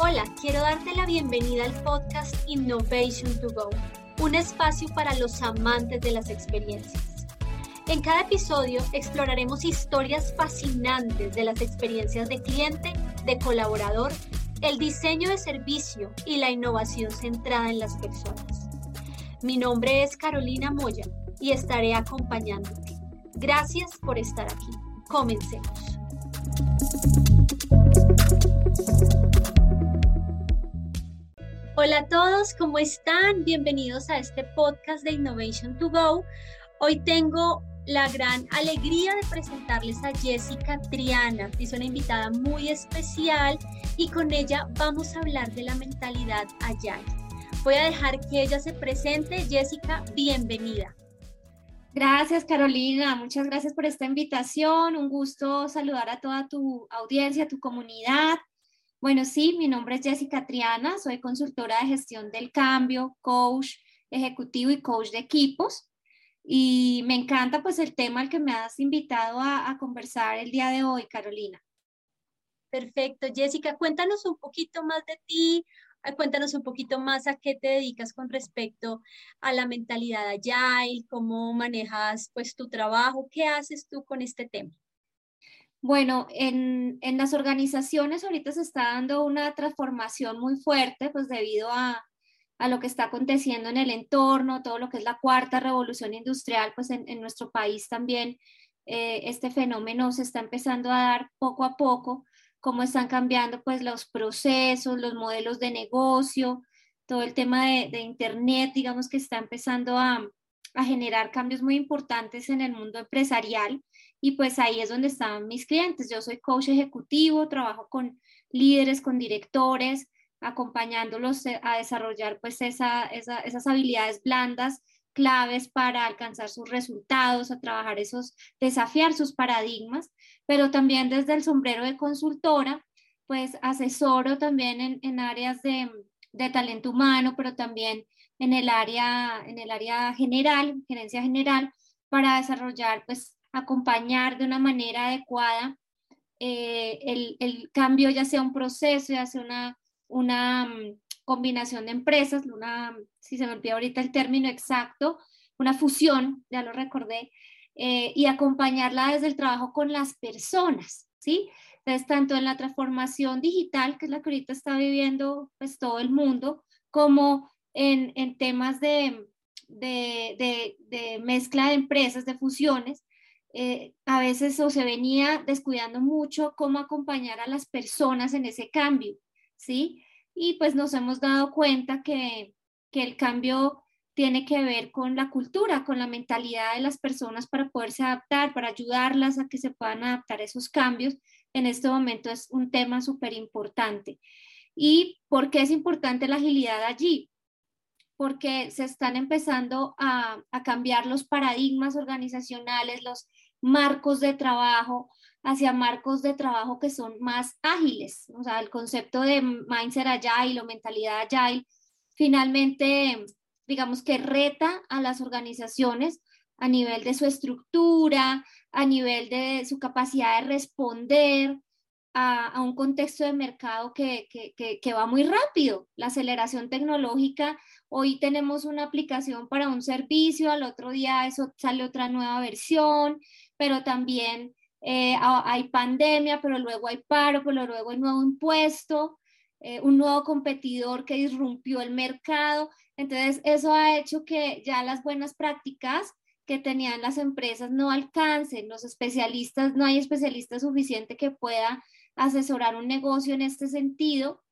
Hola, quiero darte la bienvenida al podcast Innovation to Go, un espacio para los amantes de las experiencias. En cada episodio exploraremos historias fascinantes de las experiencias de cliente, de colaborador, el diseño de servicio y la innovación centrada en las personas. Mi nombre es Carolina Moya y estaré acompañándote. Gracias por estar aquí. Comencemos. Hola a todos, ¿cómo están? Bienvenidos a este podcast de Innovation to Go. Hoy tengo la gran alegría de presentarles a Jessica Triana, es una invitada muy especial y con ella vamos a hablar de la mentalidad Agile. Voy a dejar que ella se presente. Jessica, bienvenida. Gracias, Carolina. Muchas gracias por esta invitación. Un gusto saludar a toda tu audiencia, tu comunidad. Bueno, sí, mi nombre es Jessica Triana, soy consultora de gestión del cambio, coach ejecutivo y coach de equipos. Y me encanta pues el tema al que me has invitado a, conversar el día de hoy, Carolina. Perfecto, Jessica, cuéntanos un poquito más de ti, eh, cuéntanos un poquito más a qué te dedicas con respecto a la mentalidad agile, cómo manejas pues tu trabajo, qué haces tú con este tema. Bueno, en, las organizaciones ahorita se está dando una transformación muy fuerte, pues debido a, lo que está aconteciendo en el entorno, todo lo que es la cuarta revolución industrial, pues en, nuestro país también eh, este fenómeno se está empezando a dar poco a poco, cómo están cambiando pues los procesos, los modelos de negocio, todo el tema de, Internet, digamos que está empezando a, a generar cambios muy importantes en el mundo empresarial y pues ahí es donde están mis clientes. Yo soy coach ejecutivo, trabajo con líderes, con directores, acompañándolos eh, a desarrollar pues esas habilidades blandas claves para alcanzar sus resultados, a trabajar esos, desafiar sus paradigmas, pero también desde el sombrero de consultora, pues asesoro también en, en áreas de, de, talento humano, pero también en el área, en el área general, gerencia general, para desarrollar pues acompañar de una manera adecuada eh, el, el, cambio, ya sea un proceso, ya sea una, una mm, combinación de empresas, una, si se me olvida ahorita el término exacto, una fusión, ya lo recordé, eh, y acompañarla desde el trabajo con las personas, ¿sí? Entonces, tanto en la transformación digital, que es la que ahorita está viviendo pues todo el mundo, como en, en temas de, de, de, de, mezcla de empresas, de fusiones, eh, a veces o se venía descuidando mucho cómo acompañar a las personas en ese cambio, ¿sí? Y pues nos hemos dado cuenta que, que el cambio tiene que ver con la cultura, con la mentalidad de las personas para poderse adaptar, para ayudarlas a que se puedan adaptar a esos cambios. En este momento es un tema súper importante. ¿Y por qué es importante la agilidad allí? Porque se están empezando a, a cambiar los paradigmas organizacionales, los marcos de trabajo hacia marcos de trabajo que son más ágiles. O sea, el concepto de mindset agile o mentalidad agile finalmente, digamos que reta a las organizaciones a nivel de su estructura, a nivel de su capacidad de responder a, un contexto de mercado que, que, que, va muy rápido. La aceleración tecnológica, hoy tenemos una aplicación para un servicio, al otro día eso sale otra nueva versión, pero también eh, hay pandemia, pero luego hay paro, pero luego hay nuevo impuesto, eh, un nuevo competidor que disrumpió el mercado. Entonces, eso ha hecho que ya las buenas prácticas que tenían las empresas no alcancen, los especialistas, no hay especialista suficiente que pueda asesorar un negocio en este sentido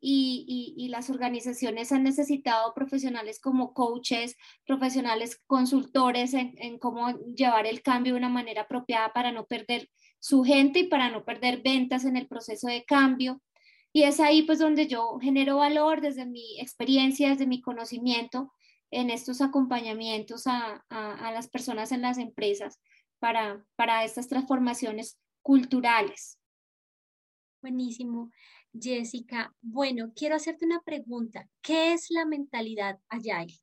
y, las organizaciones han necesitado profesionales como coaches, profesionales consultores en, cómo llevar el cambio de una manera apropiada para no perder su gente y para no perder ventas en el proceso de cambio. Y es ahí pues donde yo genero valor desde mi experiencia, desde mi conocimiento en estos acompañamientos a, a, las personas en las empresas para, para estas transformaciones culturales. Buenísimo. Jessica, bueno, quiero hacerte una pregunta. ¿Qué es la mentalidad Agile?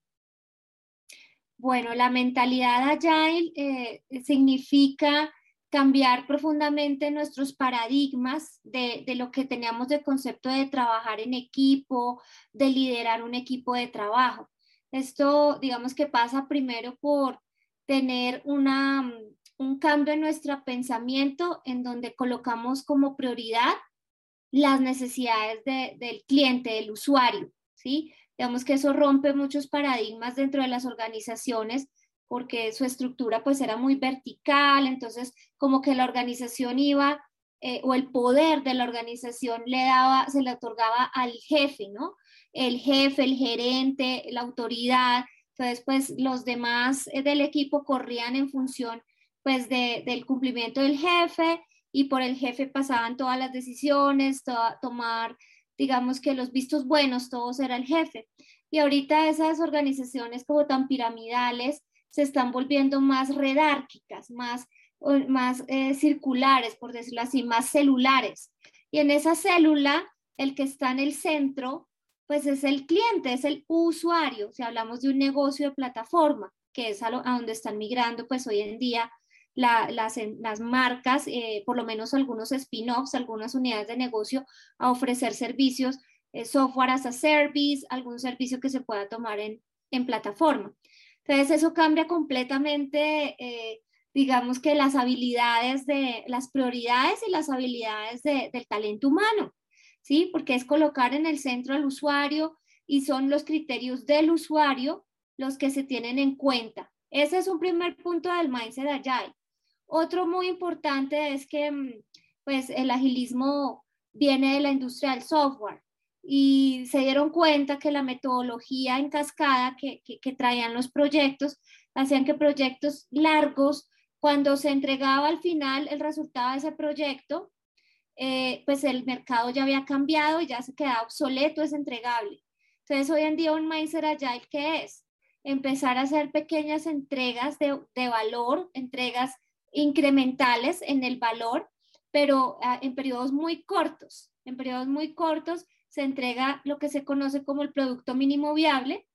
Bueno, la mentalidad Agile eh, significa cambiar profundamente nuestros paradigmas de, de, lo que teníamos de concepto de trabajar en equipo, de liderar un equipo de trabajo. Esto, digamos que pasa primero por tener una, un cambio en nuestro pensamiento en donde colocamos como prioridad las necesidades del cliente, del usuario, ¿sí? Digamos que eso rompe muchos paradigmas dentro de las organizaciones porque su estructura pues era muy vertical, entonces como que la organización iba eh, o el poder de la organización le daba, se le otorgaba al jefe, ¿no? El jefe, el gerente, la autoridad, entonces pues los demás eh, del equipo corrían en función pues del cumplimiento del jefe y por el jefe pasaban todas las decisiones, tomar, digamos que los vistos buenos, todos era el jefe. Y ahorita esas organizaciones como tan piramidales se están volviendo más redárquicas, más, más eh, circulares, por decirlo así, más celulares. Y en esa célula, el que está en el centro, pues es el cliente, es el usuario. Si hablamos de un negocio de plataforma, que es a, a donde están migrando, pues hoy en día las, las, marcas, eh, por lo menos algunos spin-offs, algunas unidades de negocio, a ofrecer servicios, eh, software as a service, algún servicio que se pueda tomar en, en plataforma. Entonces, eso cambia completamente, eh, digamos que las habilidades de las prioridades y las habilidades de, del talento humano, ¿sí? Porque es colocar en el centro al usuario y son los criterios del usuario los que se tienen en cuenta. Ese es un primer punto del mindset agile. Otro muy importante es que mm, pues, el agilismo viene de la industria del software y se dieron cuenta que la metodología en cascada que, traían los proyectos hacían que proyectos largos, cuando se entregaba al final el resultado de ese proyecto, eh, pues el mercado ya había cambiado y ya se quedaba obsoleto, es entregable. Entonces hoy en día un mindset agile, ¿qué es? Empezar a hacer pequeñas entregas de, de valor, entregas incrementales en el valor, pero ah, en periodos muy cortos. En periodos muy cortos se entrega lo que se conoce como el producto mínimo viable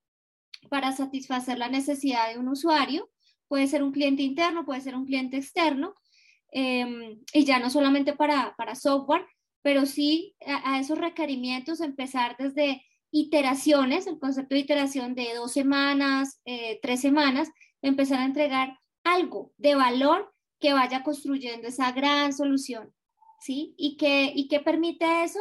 para satisfacer la necesidad de un usuario. Puede ser un cliente interno, puede ser un cliente externo, em, y ya no solamente para, para software, pero sí a, esos requerimientos empezar desde iteraciones, el concepto de iteración de dos semanas, eh, tres semanas, empezar a entregar algo de valor que vaya construyendo esa gran solución, ¿sí? ¿Y qué, y qué permite eso?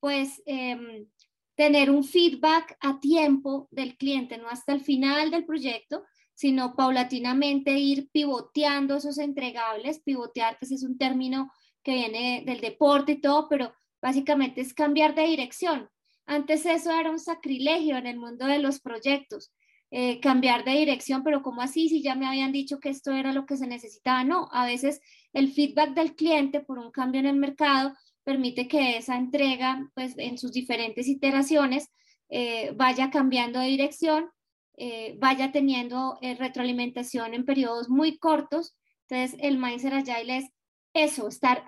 Pues em, tener un feedback a tiempo del cliente, no hasta el final del proyecto, sino paulatinamente ir pivoteando esos entregables. Pivotear, pues es un término que viene del deporte y todo, pero básicamente es cambiar de dirección. Antes eso era un sacrilegio en el mundo de los proyectos. Eh, cambiar de dirección, pero ¿cómo así? Si ya me habían dicho que esto era lo que se necesitaba. No, a veces el feedback del cliente por un cambio en el mercado permite que esa entrega, pues en sus diferentes iteraciones, eh, vaya cambiando de dirección, eh, vaya teniendo retroalimentación en periodos muy cortos. Entonces, el Mindset Agile es eso, estar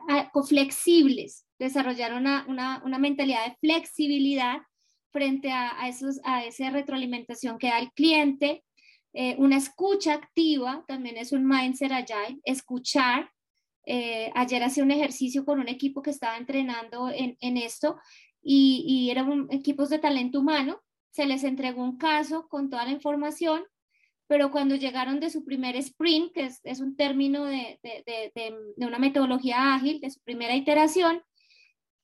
flexibles, desarrollar una, una, una mentalidad de flexibilidad frente a, esos, a esa retroalimentación que da el cliente. Eh, una escucha activa también es un mindset agile, escuchar. Eh, ayer hacía un ejercicio con un equipo que estaba entrenando en, en esto y, y eran equipos de talento humano. Se les entregó un caso con toda la información, pero cuando llegaron de su primer sprint, que es, es un término de, de, de, de, una metodología ágil, de su primera iteración,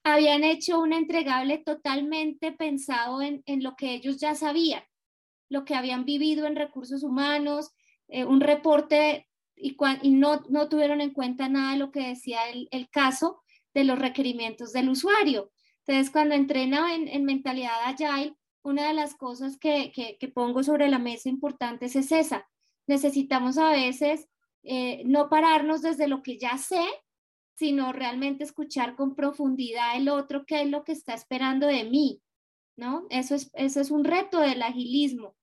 habían hecho un entregable totalmente pensado en, lo que ellos ya sabían, lo que habían vivido en recursos humanos, eh, un reporte y, no, no, tuvieron en cuenta nada de lo que decía el, el, caso de los requerimientos del usuario. Entonces, cuando entrena en, en mentalidad agile, una de las cosas que, que, que, pongo sobre la mesa importantes es esa. Necesitamos a veces eh, no pararnos desde lo que ya sé, sino realmente escuchar con profundidad el otro qué es lo que está esperando de mí, ¿no? Eso es, eso es un reto del agilismo,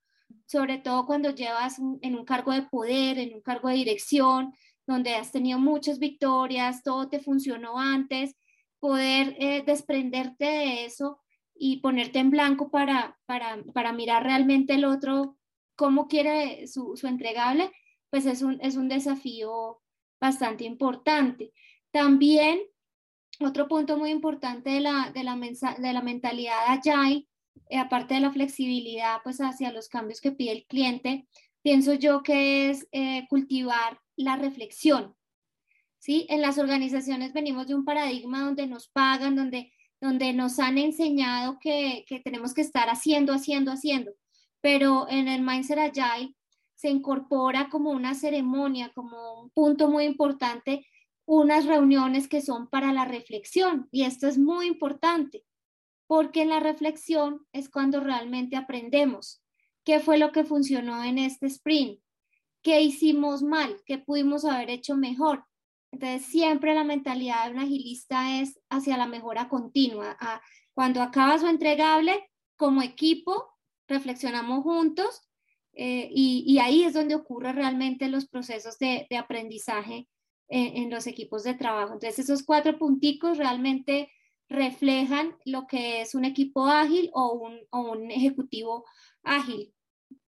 sobre todo cuando llevas en un cargo de poder, en un cargo de dirección, donde has tenido muchas victorias, todo te funcionó antes, poder eh, desprenderte de eso y ponerte en blanco para, para, para mirar realmente el otro, cómo quiere su, su entregable, pues es un, es un desafío bastante importante. También otro punto muy importante de la, de la, de la mentalidad agile, eh, aparte de la flexibilidad pues hacia los cambios que pide el cliente, pienso yo que es eh, cultivar la reflexión. ¿sí? En las organizaciones venimos de un paradigma donde nos pagan, donde, donde nos han enseñado que, que tenemos que estar haciendo, haciendo, haciendo, pero en el Mindset Agile se incorpora como una ceremonia, como un punto muy importante unas reuniones que son para la reflexión y esto es muy importante porque en la reflexión es cuando realmente aprendemos qué fue lo que funcionó en este sprint, qué hicimos mal, qué pudimos haber hecho mejor. Entonces siempre la mentalidad de un agilista es hacia la mejora continua. cuando acaba su entregable, como equipo, reflexionamos juntos eh, y, ahí es donde ocurren realmente los procesos de aprendizaje en, los equipos de trabajo. Entonces, esos cuatro punticos realmente reflejan lo que es un equipo ágil o un, o un ejecutivo ágil,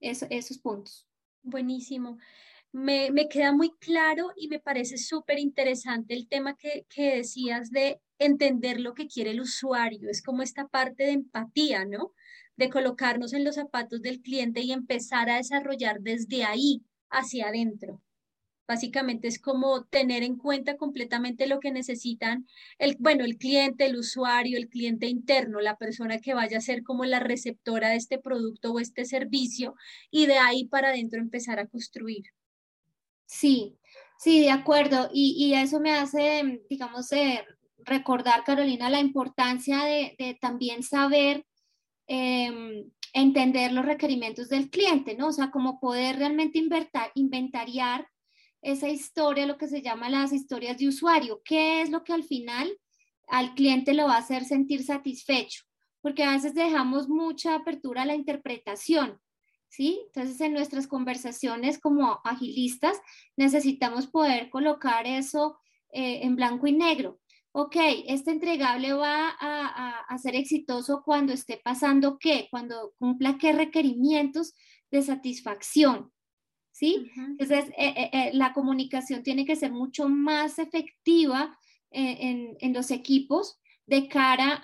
esos puntos. Buenísimo. Me, me, queda muy claro y me parece súper interesante el tema que, que, decías de entender lo que quiere el usuario. Es como esta parte de empatía, ¿no? De colocarnos en los zapatos del cliente y empezar a desarrollar desde ahí hacia adentro. Básicamente es como tener en cuenta completamente lo que necesitan el, bueno, el cliente, el usuario, el cliente interno, la persona que vaya a ser como la receptora de este producto o este servicio y de ahí para adentro empezar a construir. Sí, sí, de acuerdo. Y, eso me hace, digamos, eh, recordar, Carolina, la importancia de, también saber em, entender los requerimientos del cliente, ¿no? O sea, como poder realmente inventariar esa historia, lo que se llama las historias de usuario. ¿Qué es lo que al final al cliente lo va a hacer sentir satisfecho? Porque a veces dejamos mucha apertura a la interpretación, ¿sí? Entonces, en nuestras conversaciones como agilistas, necesitamos poder colocar eso eh, en blanco y negro. Ok, este entregable va a, a ser exitoso cuando esté pasando qué, cuando cumpla qué requerimientos de satisfacción. ¿Sí? Entonces, eh, eh, eh, la comunicación tiene que ser mucho más efectiva en, en, los equipos de cara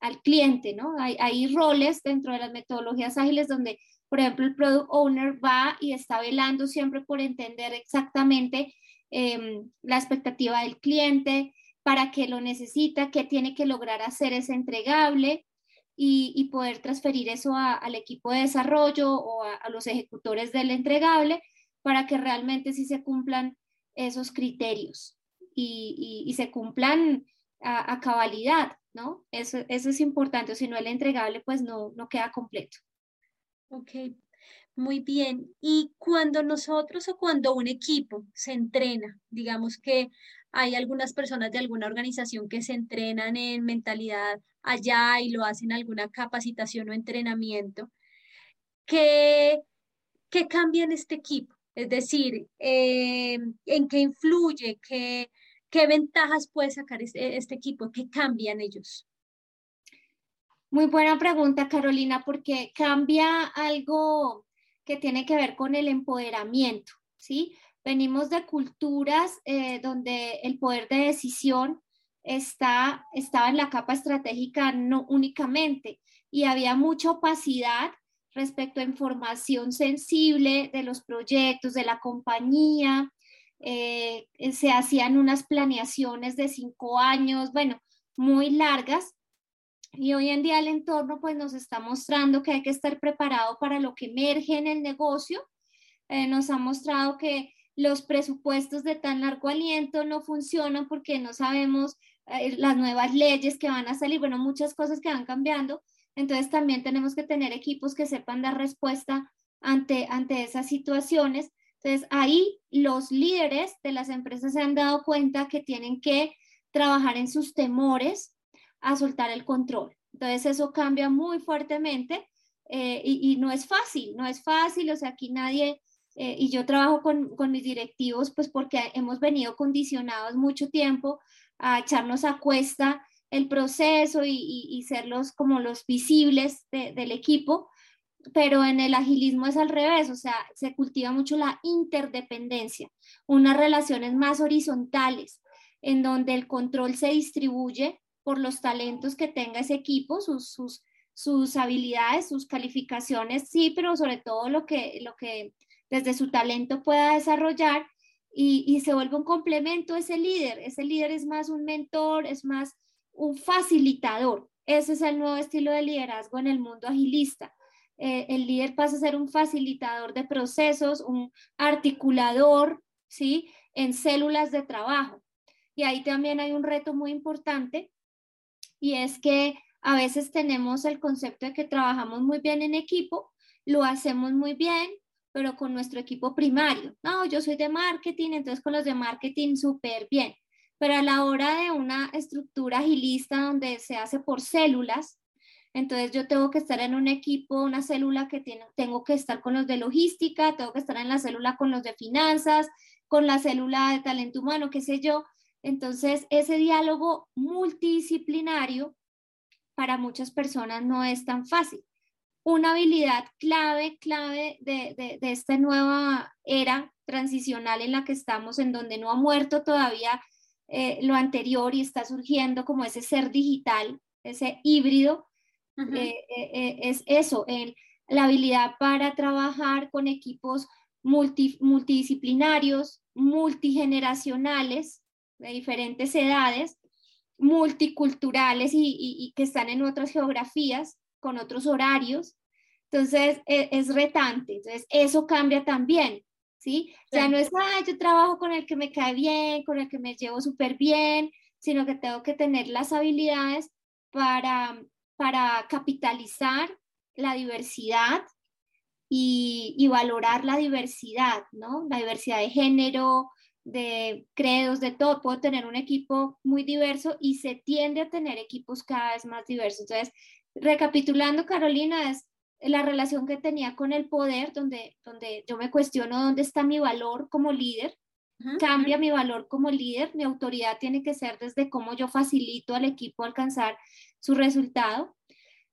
al cliente, ¿no? Hay, hay, roles dentro de las metodologías ágiles donde, por ejemplo, el product owner va y está velando siempre por entender exactamente em, la expectativa del cliente, para qué lo necesita, qué tiene que lograr hacer ese entregable, y, poder transferir eso al equipo de desarrollo o a, los ejecutores del entregable para que realmente sí se cumplan esos criterios y, se cumplan a, cabalidad, ¿no? Eso, es importante, si no el entregable pues no, no queda completo. Ok, muy bien. Y cuando nosotros o cuando un equipo se entrena, digamos que hay algunas personas de alguna organización que se entrenan en mentalidad allá y lo hacen alguna capacitación o entrenamiento. ¿Qué, qué cambia en este equipo? Es decir, eh, ¿en qué influye? ¿Qué, ¿Qué ventajas puede sacar este, este equipo? ¿Qué cambian ellos? Muy buena pregunta, Carolina, porque cambia algo que tiene que ver con el empoderamiento, ¿sí? Venimos de culturas eh, donde el poder de decisión está, estaba en la capa estratégica no únicamente y había mucha opacidad respecto a información sensible de los proyectos, de la compañía. Eh, se hacían unas planeaciones de cinco años, bueno, muy largas. Y hoy en día el entorno pues nos está mostrando que hay que estar preparado para lo que emerge en el negocio. Eh, nos ha mostrado que los presupuestos de tan largo aliento no funcionan porque no sabemos eh, las nuevas leyes que van a salir, bueno, muchas cosas que van cambiando. Entonces también tenemos que tener equipos que sepan dar respuesta ante, ante esas situaciones. Entonces ahí los líderes de las empresas se han dado cuenta que tienen que trabajar en sus temores a soltar el control. Entonces eso cambia muy fuertemente eh, y, y, no es fácil, no es fácil, o sea, aquí nadie eh, y yo trabajo con, con, mis directivos, pues porque hemos venido condicionados mucho tiempo a echarnos a cuesta el proceso y, y, ser como los visibles del equipo. pero en el agilismo es al revés, o sea, se cultiva mucho la interdependencia, unas relaciones más horizontales, en donde el control se distribuye por los talentos que tenga ese equipo, sus, habilidades, sus calificaciones, sí, pero sobre todo lo que, desde su talento pueda desarrollar y, y se vuelve un complemento ese líder. Ese líder es más un mentor, es más un facilitador. Ese es el nuevo estilo de liderazgo en el mundo agilista. Eh, el líder pasa a ser un facilitador de procesos, un articulador, ¿sí? En células de trabajo. Y ahí también hay un reto muy importante y es que a veces tenemos el concepto de que trabajamos muy bien en equipo, lo hacemos muy bien, pero con nuestro equipo primario. No, yo soy de marketing, entonces con los de marketing súper bien. Pero a la hora de una estructura agilista donde se hace por células, entonces yo tengo que estar en un equipo, una célula que tiene, tengo que estar con los de logística, tengo que estar en la célula con los de finanzas, con la célula de talento humano, qué sé yo. Entonces ese diálogo multidisciplinario para muchas personas no es tan fácil. Una habilidad clave, clave de, de, esta nueva era transicional en la que estamos, en donde no ha muerto todavía eh, lo anterior y está surgiendo como ese ser digital, ese híbrido, eh, eh, es eso, la habilidad para trabajar con equipos multidisciplinarios, multigeneracionales, de diferentes edades, multiculturales y, que están en otras geografías, con otros horarios. Entonces, e, es, retante. Entonces, eso cambia también, ¿sí? Ya no es, ah, yo trabajo con el que me cae bien, con el que me llevo súper bien, sino que tengo que tener las habilidades para, para capitalizar la diversidad y, y, valorar la diversidad, ¿no? La diversidad de género, de credos, de todo. Puedo tener un equipo muy diverso y se tiende a tener equipos cada vez más diversos. Entonces, recapitulando, Carolina, es la relación que tenía con el poder, donde, donde yo me cuestiono dónde está mi valor como líder. Cambia mi valor como líder, mi autoridad tiene que ser desde cómo yo facilito al equipo alcanzar su resultado.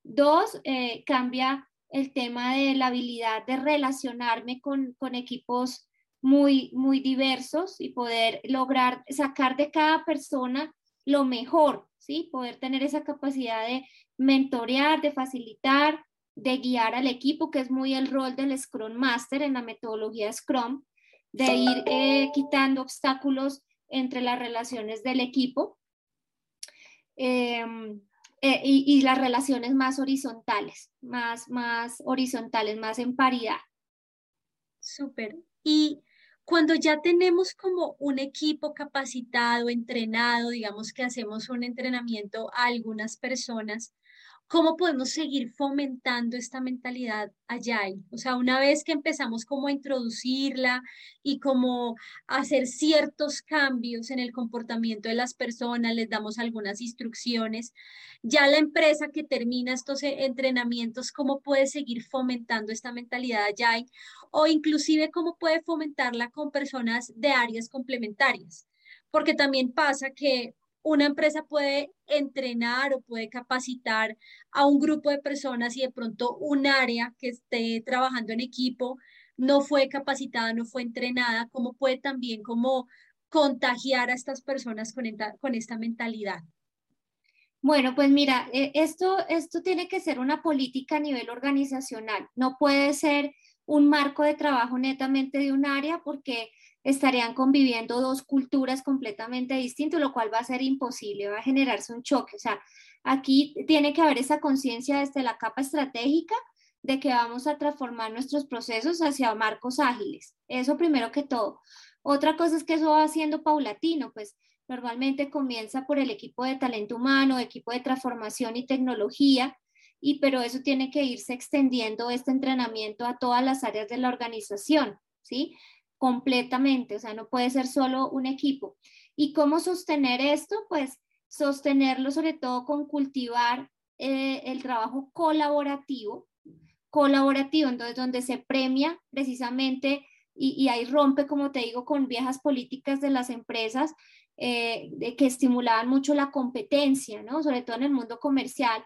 Dos, eh, cambia el tema de la habilidad de relacionarme con, con equipos muy, muy diversos y poder lograr sacar de cada persona lo mejor, ¿sí? Poder tener esa capacidad de mentorear, de facilitar, de guiar al equipo, que es muy el rol del Scrum Master en la metodología Scrum, de ir eh, quitando obstáculos entre las relaciones del equipo em, eh, y, y, las relaciones más horizontales, más, más horizontales, más en paridad. Súper. Y cuando ya tenemos como un equipo capacitado, entrenado, digamos que hacemos un entrenamiento a algunas personas, ¿cómo podemos seguir fomentando esta mentalidad allá? O sea, una vez que empezamos como a introducirla y como a hacer ciertos cambios en el comportamiento de las personas, les damos algunas instrucciones, ya la empresa que termina estos e-, entrenamientos, ¿cómo puede seguir fomentando esta mentalidad allá? O inclusive cómo puede fomentarla con personas de áreas complementarias. Porque también pasa que una empresa puede entrenar o puede capacitar a un grupo de personas y de pronto un área que esté trabajando en equipo no fue capacitada, no fue entrenada, ¿cómo puede también como contagiar a estas personas con esta, mentalidad? Bueno, pues mira, e, esto, esto tiene que ser una política a nivel organizacional, no puede ser un marco de trabajo netamente de un área porque estarían conviviendo dos culturas completamente distintas, lo cual va a ser imposible, va a generarse un choque. O sea, aquí tiene que haber esa conciencia desde la capa estratégica de que vamos a transformar nuestros procesos hacia marcos ágiles. Eso primero que todo. Otra cosa es que eso va siendo paulatino, pues normalmente comienza por el equipo de talento humano, equipo de transformación y tecnología, y pero eso tiene que irse extendiendo este entrenamiento a todas las áreas de la organización, ¿sí? completamente, o sea, no puede ser solo un equipo. ¿Y cómo sostener esto? Pues sostenerlo sobre todo con cultivar eh, el trabajo colaborativo, colaborativo, entonces donde se premia precisamente y, ahí rompe, como te digo, con viejas políticas de las empresas eh, de que estimulaban mucho la competencia, ¿no? Sobre todo en el mundo comercial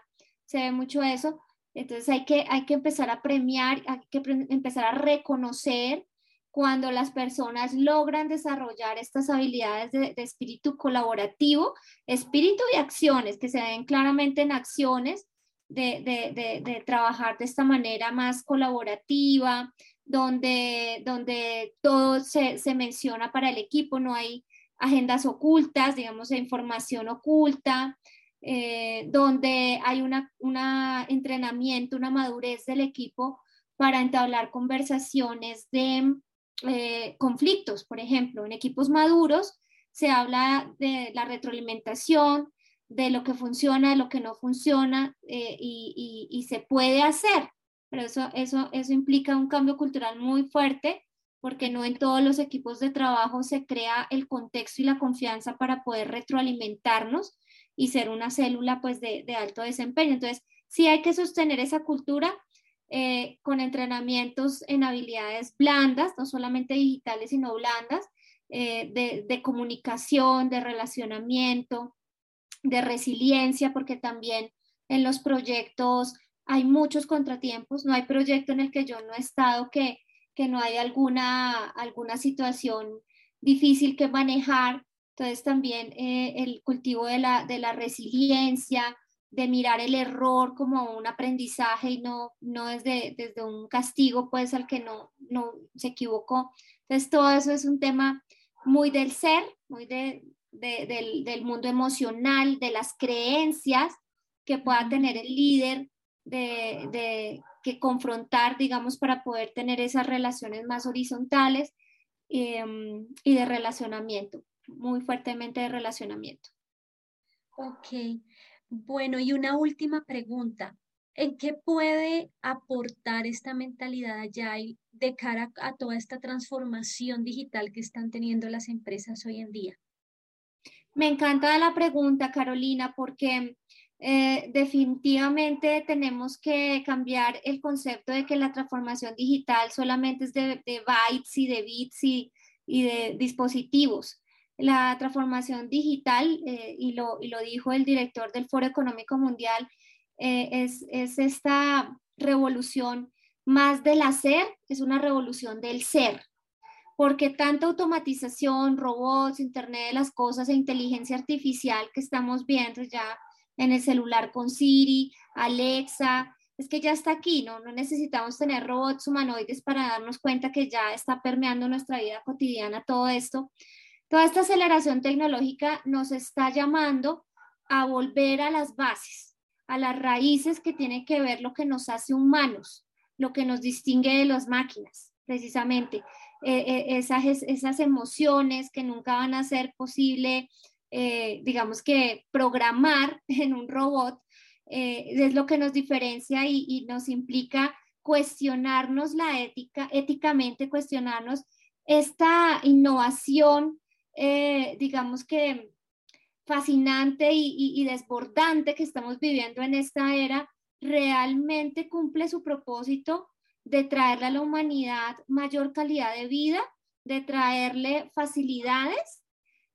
se ve mucho eso, Entonces hay que, hay que empezar a premiar, hay que empezar a reconocer cuando las personas logran desarrollar estas habilidades de, espíritu colaborativo, espíritu y acciones, que se ven claramente en acciones de, trabajar de esta manera más colaborativa, donde, donde todo se, menciona para el equipo, no hay agendas ocultas, digamos, de información oculta, eh, donde hay un una entrenamiento, una madurez del equipo para entablar conversaciones de eh, conflictos, por ejemplo, en equipos maduros se habla de la retroalimentación, de lo que funciona, de lo que no funciona eh, y, se puede hacer, pero eso, eso, eso implica un cambio cultural muy fuerte porque no en todos los equipos de trabajo se crea el contexto y la confianza para poder retroalimentarnos y ser una célula pues de, alto desempeño. Entonces, sí hay que sostener esa cultura, eh, con entrenamientos en habilidades blandas, no solamente digitales, sino blandas, eh, de, comunicación, de relacionamiento, de resiliencia, porque también en los proyectos hay muchos contratiempos, no hay proyecto en el que yo no he estado que, que no hay alguna, alguna situación difícil que manejar. Entonces también eh, el cultivo de la, de la resiliencia, de mirar el error como un aprendizaje y no, no desde, desde un castigo, pues al que no, no se equivocó. Entonces, todo eso es un tema muy del ser, muy de, del, del, mundo emocional, de las creencias que pueda tener el líder, de, de, que confrontar, digamos, para poder tener esas relaciones más horizontales em, y de relacionamiento, muy fuertemente de relacionamiento. Ok. Bueno, y una última pregunta. ¿En qué puede aportar esta mentalidad Agile de cara a toda esta transformación digital que están teniendo las empresas hoy en día? Me encanta la pregunta, Carolina, porque eh, definitivamente tenemos que cambiar el concepto de que la transformación digital solamente es de, bytes y de bits y de dispositivos la transformación digital, eh, y, lo, y, lo, dijo el director del Foro Económico Mundial, eh, es, es, esta revolución más del hacer, es una revolución del ser, porque tanta automatización, robots, Internet de las Cosas e inteligencia artificial que estamos viendo ya en el celular con Siri, Alexa, es que ya está aquí, ¿no? No necesitamos tener robots humanoides para darnos cuenta que ya está permeando nuestra vida cotidiana todo esto. Toda esta aceleración tecnológica nos está llamando a volver a las bases, a las raíces que tienen que ver lo que nos hace humanos, lo que nos distingue de las máquinas, precisamente. Eh, eh, esas, esas emociones que nunca van a ser posible, eh, digamos que programar en un robot, es lo que nos diferencia y, y, nos implica cuestionarnos la ética, éticamente cuestionarnos esta innovación eh, digamos que fascinante y, desbordante que estamos viviendo en esta era, realmente cumple su propósito de traerle a la humanidad mayor calidad de vida, de traerle facilidades?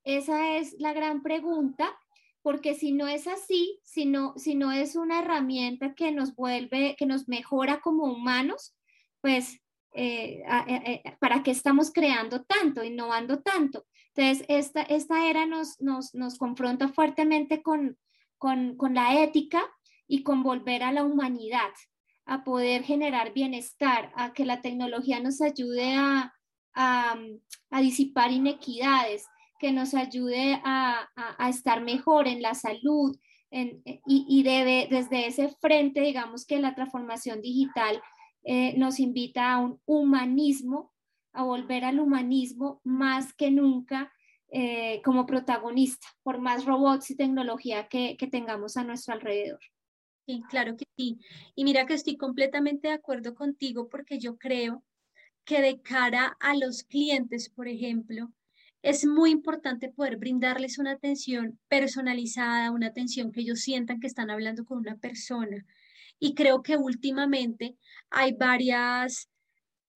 Esa es la gran pregunta, porque si no es así, si no, si no es una herramienta que nos vuelve, que nos mejora como humanos, pues eh, eh, ¿para qué estamos creando tanto, innovando tanto? Entonces, esta, esta era nos, nos, nos confronta fuertemente con, con, con, la ética y con volver a la humanidad, a poder generar bienestar, a que la tecnología nos ayude a, a, a disipar inequidades, que nos ayude a, a, estar mejor en la salud. En, y, y debe, desde ese frente, digamos que la transformación digital eh, nos invita a un humanismo a volver al humanismo más que nunca eh, como protagonista, por más robots y tecnología que, que tengamos a nuestro alrededor. Sí, claro que sí. Y mira que estoy completamente de acuerdo contigo porque yo creo que de cara a los clientes, por ejemplo, es muy importante poder brindarles una atención personalizada, una atención que ellos sientan que están hablando con una persona. Y creo que últimamente hay varias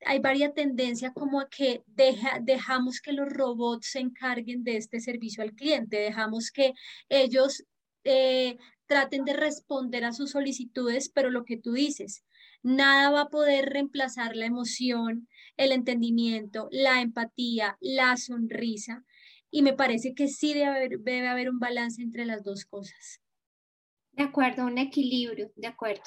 hay varias tendencias como que dejamos que los robots se encarguen de este servicio al cliente, dejamos que ellos eh, traten de responder a sus solicitudes, pero lo que tú dices, nada va a poder reemplazar la emoción, el entendimiento, la empatía, la sonrisa. Y me parece que sí debe haber, debe haber un balance entre las dos cosas. De acuerdo, un equilibrio, de acuerdo.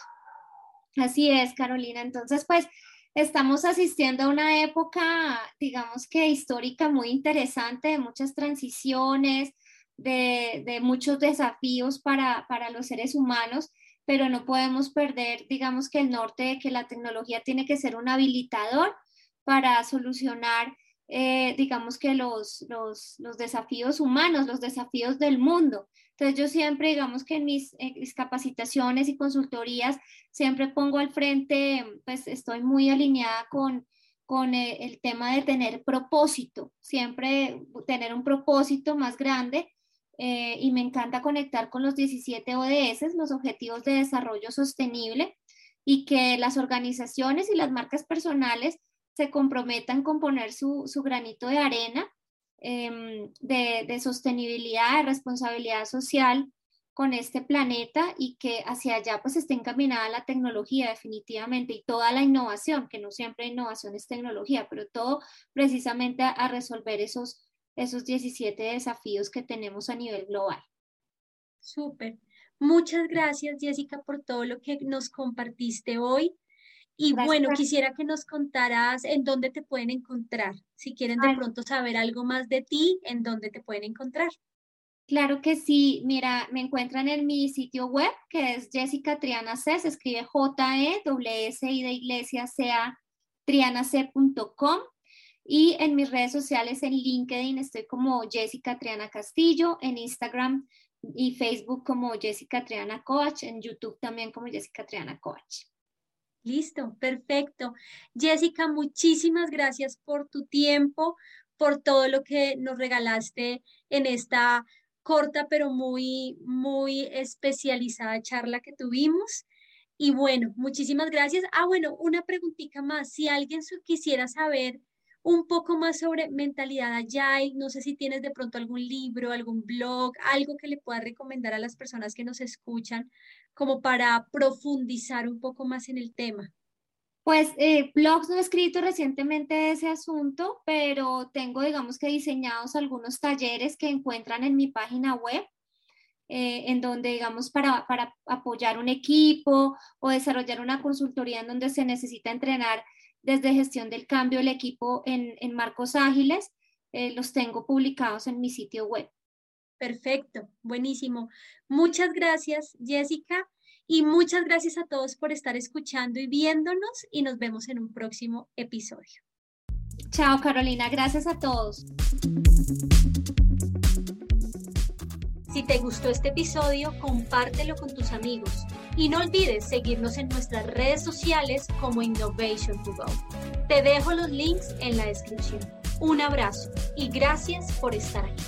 Así es, Carolina. Entonces, pues estamos asistiendo a una época, digamos que histórica muy interesante, de muchas transiciones, de, muchos desafíos para, para los seres humanos, pero no podemos perder, digamos que el norte de que la tecnología tiene que ser un habilitador para solucionar, eh, digamos que los, los, los, desafíos humanos, los desafíos del mundo. Entonces yo siempre, digamos que en mis, mis, capacitaciones y consultorías, siempre pongo al frente, pues estoy muy alineada con, con eh, el tema de tener propósito, siempre tener un propósito más grande eh, y me encanta conectar con los 17 ODS, los Objetivos de Desarrollo Sostenible, y que las organizaciones y las marcas personales se comprometan con poner su, su granito de arena em, de, de, sostenibilidad, de responsabilidad social con este planeta y que hacia allá pues esté encaminada la tecnología definitivamente y toda la innovación, que no siempre innovación es tecnología, pero todo precisamente a resolver esos esos 17 desafíos que tenemos a nivel global. Súper. Muchas gracias, Jessica, por todo lo que nos compartiste hoy. Y bueno, quisiera que nos contaras en dónde te pueden encontrar. Si quieren de pronto saber algo más de ti, en dónde te pueden encontrar. Claro que sí. Mira, me encuentran en mi sitio web, que es Jessica Triana C. Se escribe J-E-W-S-I de iglesia C-A trianac.com. Y en mis redes sociales, en LinkedIn, estoy como Jessica Triana Castillo, en Instagram y Facebook como Jessica Triana Coach, en YouTube también como Jessica Triana Coach. Listo, perfecto. Jessica, muchísimas gracias por tu tiempo, por todo lo que nos regalaste en esta corta pero muy, muy especializada charla que tuvimos. Y bueno, muchísimas gracias. Ah, bueno, una preguntita más. Si alguien quisiera saber un poco más sobre mentalidad agile. No sé si tienes de pronto algún libro, algún blog, algo que le pueda recomendar a las personas que nos escuchan como para profundizar un poco más en el tema. Pues eh, blogs no he escrito recientemente de ese asunto, pero tengo, digamos que diseñados algunos talleres que encuentran en mi página web, eh, en donde, digamos, para, para apoyar un equipo o desarrollar una consultoría en donde se necesita entrenar desde gestión del cambio del equipo en, en marcos ágiles. Eh, los tengo publicados en mi sitio web. Perfecto, buenísimo. Muchas gracias, Jessica, y muchas gracias a todos por estar escuchando y viéndonos y nos vemos en un próximo episodio. Chao, Carolina. Gracias a todos. Si te gustó este episodio, compártelo con tus amigos y no olvides seguirnos en nuestras redes sociales como Innovation to Go. Te dejo los links en la descripción. Un abrazo y gracias por estar aquí.